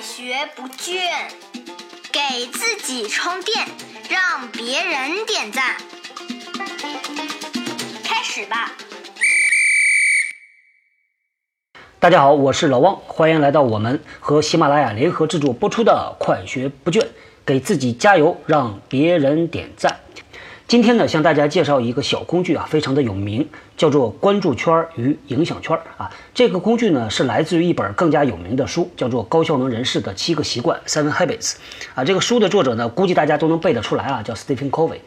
学不倦，给自己充电，让别人点赞。开始吧！大家好，我是老汪，欢迎来到我们和喜马拉雅联合制作播出的《快学不倦》，给自己加油，让别人点赞。今天呢，向大家介绍一个小工具啊，非常的有名，叫做关注圈与影响圈啊。这个工具呢，是来自于一本更加有名的书，叫做《高效能人士的七个习惯》（Seven Habits） 啊。这个书的作者呢，估计大家都能背得出来啊，叫 Stephen Covey。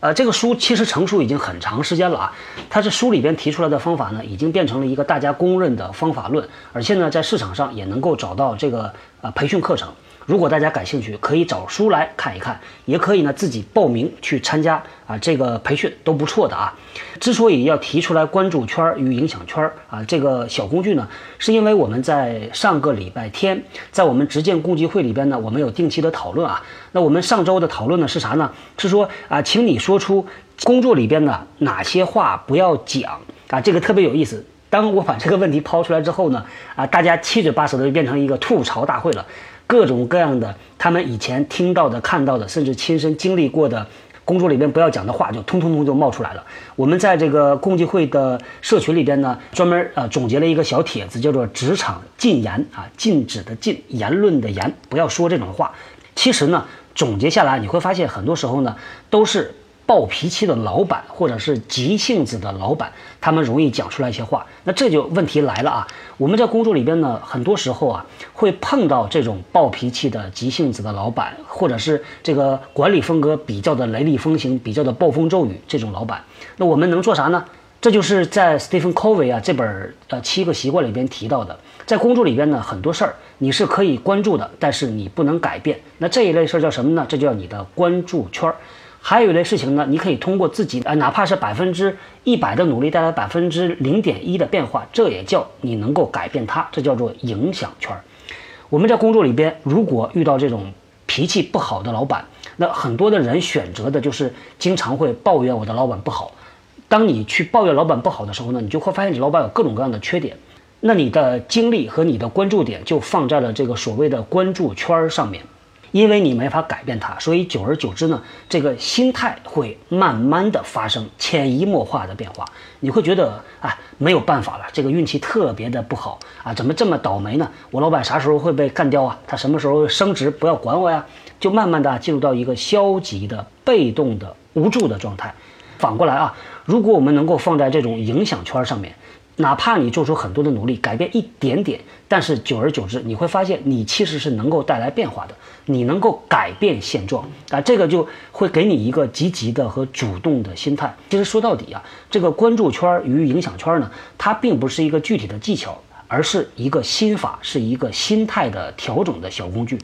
呃，这个书其实成熟已经很长时间了啊。它这书里边提出来的方法呢，已经变成了一个大家公认的方法论，而且呢，在市场上也能够找到这个呃培训课程。如果大家感兴趣，可以找书来看一看，也可以呢自己报名去参加啊，这个培训都不错的啊。之所以要提出来关注圈与影响圈啊这个小工具呢，是因为我们在上个礼拜天，在我们直建共济会里边呢，我们有定期的讨论啊。那我们上周的讨论呢是啥呢？是说啊，请你说出工作里边的哪些话不要讲啊，这个特别有意思。当我把这个问题抛出来之后呢，啊，大家七嘴八舌的就变成一个吐槽大会了。各种各样的他们以前听到的、看到的，甚至亲身经历过的工作里边不要讲的话，就通通通就冒出来了。我们在这个共济会的社群里边呢，专门呃总结了一个小帖子，叫做“职场禁言”啊，禁止的禁，言论的言，不要说这种话。其实呢，总结下来你会发现，很多时候呢都是。暴脾气的老板，或者是急性子的老板，他们容易讲出来一些话。那这就问题来了啊！我们在工作里边呢，很多时候啊，会碰到这种暴脾气的急性子的老板，或者是这个管理风格比较的雷厉风行、比较的暴风骤雨这种老板。那我们能做啥呢？这就是在 Stephen Covey 啊这本呃七个习惯里边提到的，在工作里边呢，很多事儿你是可以关注的，但是你不能改变。那这一类事儿叫什么呢？这叫你的关注圈儿。还有一类事情呢，你可以通过自己啊，哪怕是百分之一百的努力带来百分之零点一的变化，这也叫你能够改变它，这叫做影响圈。我们在工作里边，如果遇到这种脾气不好的老板，那很多的人选择的就是经常会抱怨我的老板不好。当你去抱怨老板不好的时候呢，你就会发现你老板有各种各样的缺点，那你的精力和你的关注点就放在了这个所谓的关注圈上面。因为你没法改变它，所以久而久之呢，这个心态会慢慢的发生潜移默化的变化。你会觉得啊，没有办法了，这个运气特别的不好啊，怎么这么倒霉呢？我老板啥时候会被干掉啊？他什么时候升职？不要管我呀！就慢慢的进入到一个消极的、被动的、无助的状态。反过来啊，如果我们能够放在这种影响圈上面。哪怕你做出很多的努力，改变一点点，但是久而久之，你会发现你其实是能够带来变化的，你能够改变现状啊，这个就会给你一个积极的和主动的心态。其实说到底啊，这个关注圈与影响圈呢，它并不是一个具体的技巧，而是一个心法，是一个心态的调整的小工具。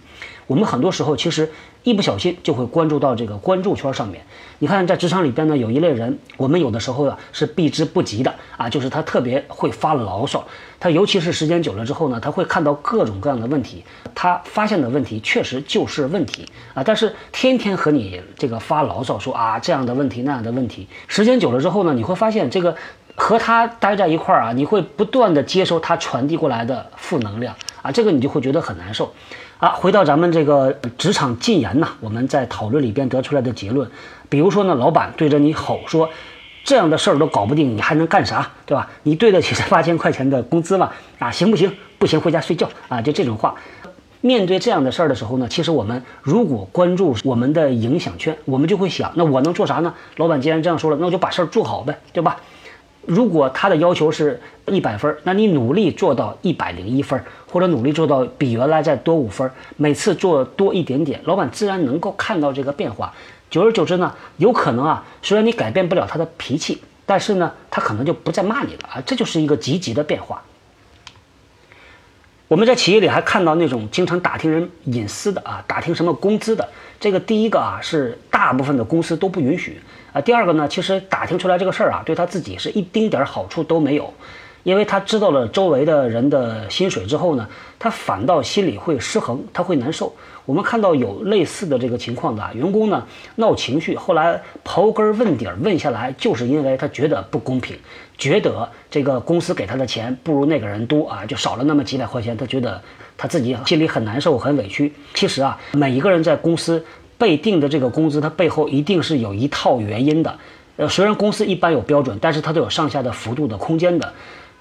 我们很多时候其实。一不小心就会关注到这个关注圈上面。你看，在职场里边呢，有一类人，我们有的时候啊是避之不及的啊，就是他特别会发牢骚。他尤其是时间久了之后呢，他会看到各种各样的问题，他发现的问题确实就是问题啊。但是天天和你这个发牢骚说啊这样的问题那样的问题，时间久了之后呢，你会发现这个和他待在一块儿啊，你会不断的接收他传递过来的负能量啊，这个你就会觉得很难受。啊，回到咱们这个职场禁言呐，我们在讨论里边得出来的结论，比如说呢，老板对着你吼说，这样的事儿都搞不定，你还能干啥，对吧？你对得起这八千块钱的工资吗？啊，行不行？不行，回家睡觉啊！就这种话。面对这样的事儿的时候呢，其实我们如果关注我们的影响圈，我们就会想，那我能做啥呢？老板既然这样说了，那我就把事儿做好呗，对吧？如果他的要求是一百分，那你努力做到一百零一分，或者努力做到比原来再多五分，每次做多一点点，老板自然能够看到这个变化。久而久之呢，有可能啊，虽然你改变不了他的脾气，但是呢，他可能就不再骂你了啊，这就是一个积极的变化。我们在企业里还看到那种经常打听人隐私的啊，打听什么工资的，这个第一个啊是大部分的公司都不允许啊。第二个呢，其实打听出来这个事儿啊，对他自己是一丁点儿好处都没有，因为他知道了周围的人的薪水之后呢，他反倒心里会失衡，他会难受。我们看到有类似的这个情况的员工呢，闹情绪，后来刨根问底儿问下来，就是因为他觉得不公平。觉得这个公司给他的钱不如那个人多啊，就少了那么几百块钱，他觉得他自己心里很难受、很委屈。其实啊，每一个人在公司被定的这个工资，它背后一定是有一套原因的。呃，虽然公司一般有标准，但是它都有上下的幅度的空间的。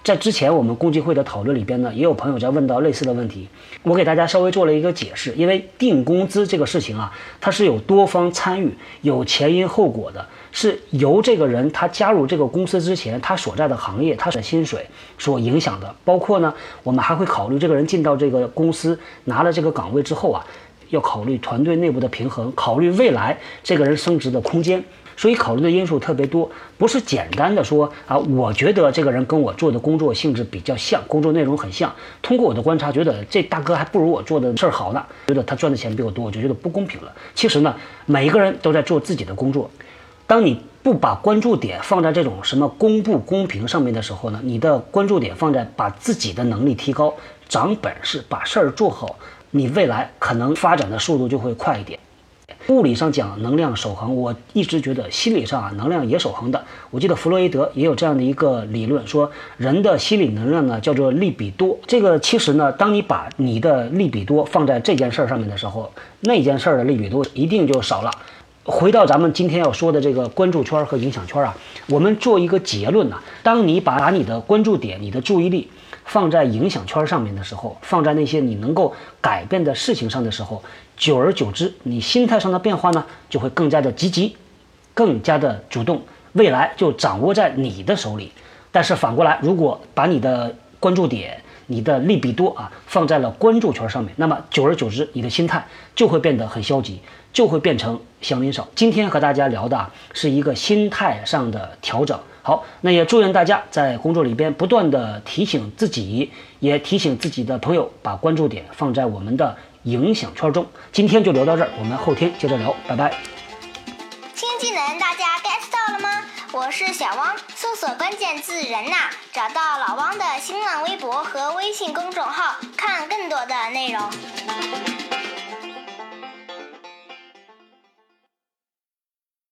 在之前我们共济会的讨论里边呢，也有朋友在问到类似的问题，我给大家稍微做了一个解释。因为定工资这个事情啊，它是有多方参与、有前因后果的，是由这个人他加入这个公司之前，他所在的行业、他的薪水所影响的。包括呢，我们还会考虑这个人进到这个公司拿了这个岗位之后啊，要考虑团队内部的平衡，考虑未来这个人升职的空间。所以考虑的因素特别多，不是简单的说啊，我觉得这个人跟我做的工作性质比较像，工作内容很像。通过我的观察，觉得这大哥还不如我做的事儿好呢，觉得他赚的钱比我多，我就觉得不公平了。其实呢，每一个人都在做自己的工作。当你不把关注点放在这种什么公不公平上面的时候呢，你的关注点放在把自己的能力提高、长本事、把事儿做好，你未来可能发展的速度就会快一点。物理上讲能量守恒，我一直觉得心理上啊能量也守恒的。我记得弗洛伊德也有这样的一个理论，说人的心理能量呢叫做利比多。这个其实呢，当你把你的利比多放在这件事儿上面的时候，那件事儿的利比多一定就少了。回到咱们今天要说的这个关注圈和影响圈啊，我们做一个结论呐：当你把你的关注点、你的注意力放在影响圈上面的时候，放在那些你能够改变的事情上的时候。久而久之，你心态上的变化呢，就会更加的积极，更加的主动，未来就掌握在你的手里。但是反过来，如果把你的关注点、你的利比多啊放在了关注圈上面，那么久而久之，你的心态就会变得很消极，就会变成祥林嫂。今天和大家聊的是一个心态上的调整。好，那也祝愿大家在工作里边不断的提醒自己，也提醒自己的朋友，把关注点放在我们的。影响圈中，今天就聊到这儿，我们后天接着聊，拜拜。新技能大家 get 到了吗？我是小汪，搜索关键字“人呐”，找到老汪的新浪微博和微信公众号，看更多的内容。